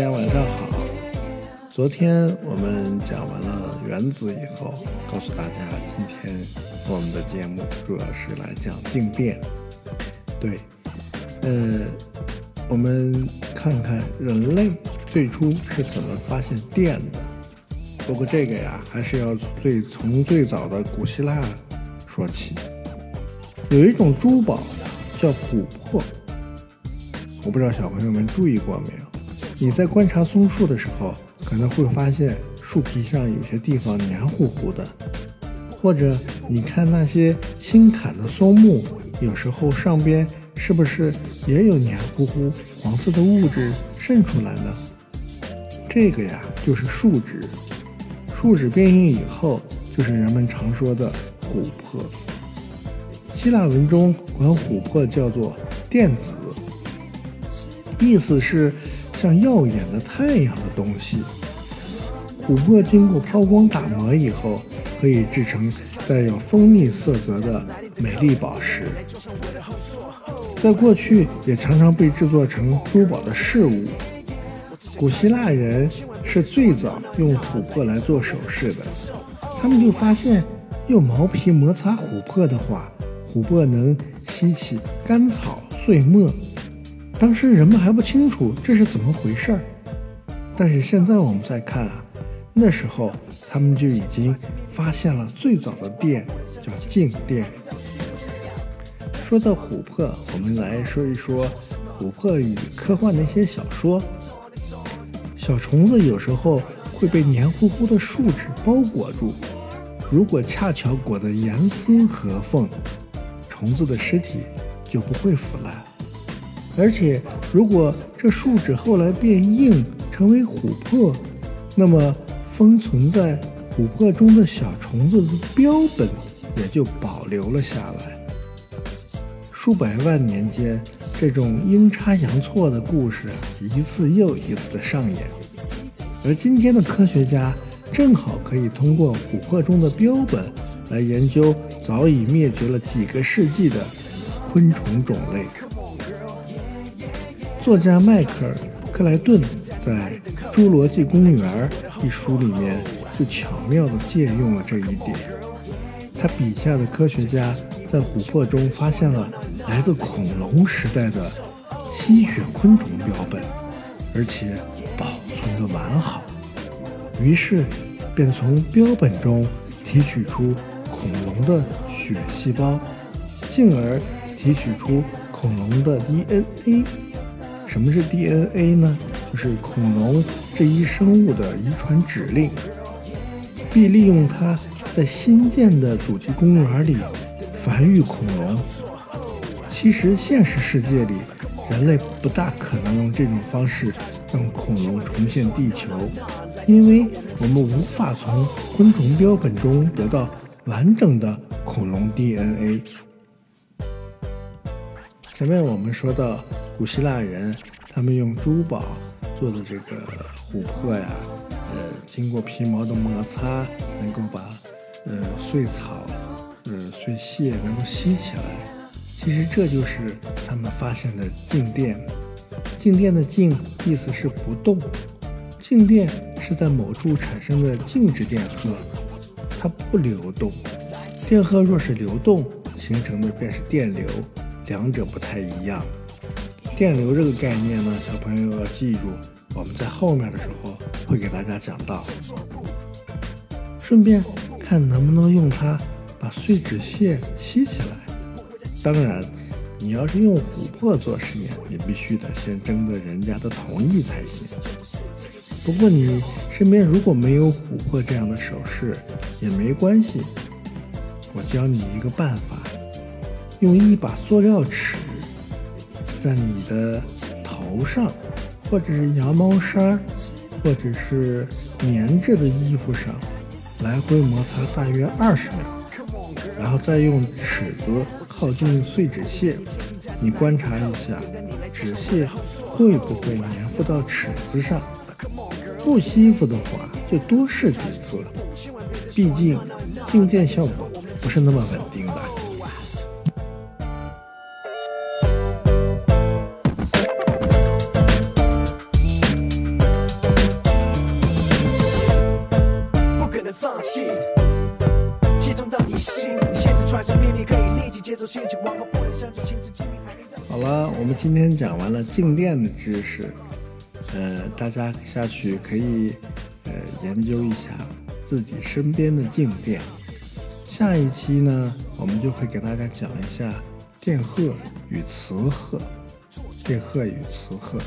大家晚上好昨天我们讲完了原子以后，告诉大家，今天我们的节目主要是来讲静电。对，呃，我们看看人类最初是怎么发现电的。不过这个呀，还是要最从最早的古希腊说起。有一种珠宝叫琥珀，我不知道小朋友们注意过没有？你在观察松树的时候，可能会发现树皮上有些地方黏糊糊的，或者你看那些新砍的松木，有时候上边是不是也有黏糊糊黄色的物质渗出来呢？这个呀，就是树脂。树脂变硬以后，就是人们常说的琥珀。希腊文中管琥珀叫做电子，意思是像耀眼的太阳的东西。琥珀经过抛光打磨以后，可以制成带有蜂蜜色泽的美丽宝石。在过去，也常常被制作成珠宝的饰物。古希腊人。是最早用琥珀来做首饰的，他们就发现用毛皮摩擦琥珀的话，琥珀能吸起干草碎末。当时人们还不清楚这是怎么回事儿，但是现在我们再看啊，那时候他们就已经发现了最早的电，叫静电。说到琥珀，我们来说一说琥珀与科幻的一些小说。小虫子有时候会被黏糊糊的树脂包裹住，如果恰巧裹得严丝合缝，虫子的尸体就不会腐烂。而且，如果这树脂后来变硬成为琥珀，那么封存在琥珀中的小虫子的标本也就保留了下来。数百万年间，这种阴差阳错的故事一次又一次的上演。而今天的科学家正好可以通过琥珀中的标本来研究早已灭绝了几个世纪的昆虫种类。作家迈克尔·克莱顿在《侏罗纪公园》一书里面就巧妙地借用了这一点。他笔下的科学家在琥珀中发现了来自恐龙时代的吸血昆虫标本，而且。保存的完好，于是便从标本中提取出恐龙的血细胞，进而提取出恐龙的 DNA。什么是 DNA 呢？就是恐龙这一生物的遗传指令，并利用它在新建的主题公园里繁育恐龙。其实现实世界里，人类不大可能用这种方式。让恐龙重现地球，因为我们无法从昆虫标本中得到完整的恐龙 DNA。前面我们说到古希腊人，他们用珠宝做的这个琥珀呀，呃，经过皮毛的摩擦，能够把呃碎草、呃碎屑能够吸起来。其实这就是他们发现的静电。静电的静意思是不动，静电是在某处产生的静止电荷，它不流动。电荷若是流动，形成的便是电流，两者不太一样。电流这个概念呢，小朋友要记住，我们在后面的时候会给大家讲到。顺便看能不能用它把碎纸屑吸起来，当然。你要是用琥珀做实验，你必须得先征得人家的同意才行。不过你身边如果没有琥珀这样的首饰也没关系，我教你一个办法：用一把塑料尺，在你的头上，或者是羊毛衫，或者是棉质的衣服上，来回摩擦大约二十秒。然后再用尺子靠近碎纸屑，你观察一下，纸屑会不会粘附到尺子上？不吸附的话，就多试几次。毕竟静电效果不是那么稳定好了，我们今天讲完了静电的知识，呃，大家下去可以呃研究一下自己身边的静电。下一期呢，我们就会给大家讲一下电荷与磁荷，电荷与磁荷。